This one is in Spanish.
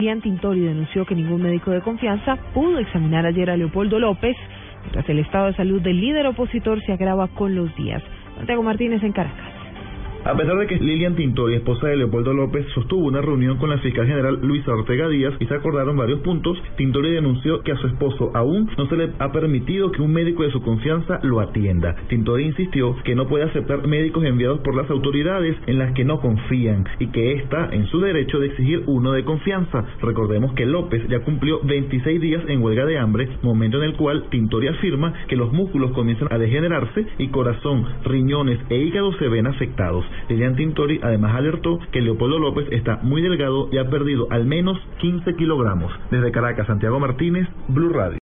Ian Tintori denunció que ningún médico de confianza pudo examinar ayer a Leopoldo López, mientras el estado de salud del líder opositor se agrava con los días. Santiago Martínez en Caracas. A pesar de que Lilian Tintori, esposa de Leopoldo López, sostuvo una reunión con la fiscal general Luisa Ortega Díaz y se acordaron varios puntos, Tintori denunció que a su esposo aún no se le ha permitido que un médico de su confianza lo atienda. Tintori insistió que no puede aceptar médicos enviados por las autoridades en las que no confían y que está en su derecho de exigir uno de confianza. Recordemos que López ya cumplió 26 días en huelga de hambre, momento en el cual Tintori afirma que los músculos comienzan a degenerarse y corazón, riñones e hígado se ven afectados. Lilian Tintori además alertó que Leopoldo López está muy delgado y ha perdido al menos 15 kilogramos. Desde Caracas, Santiago Martínez, Blue Radio.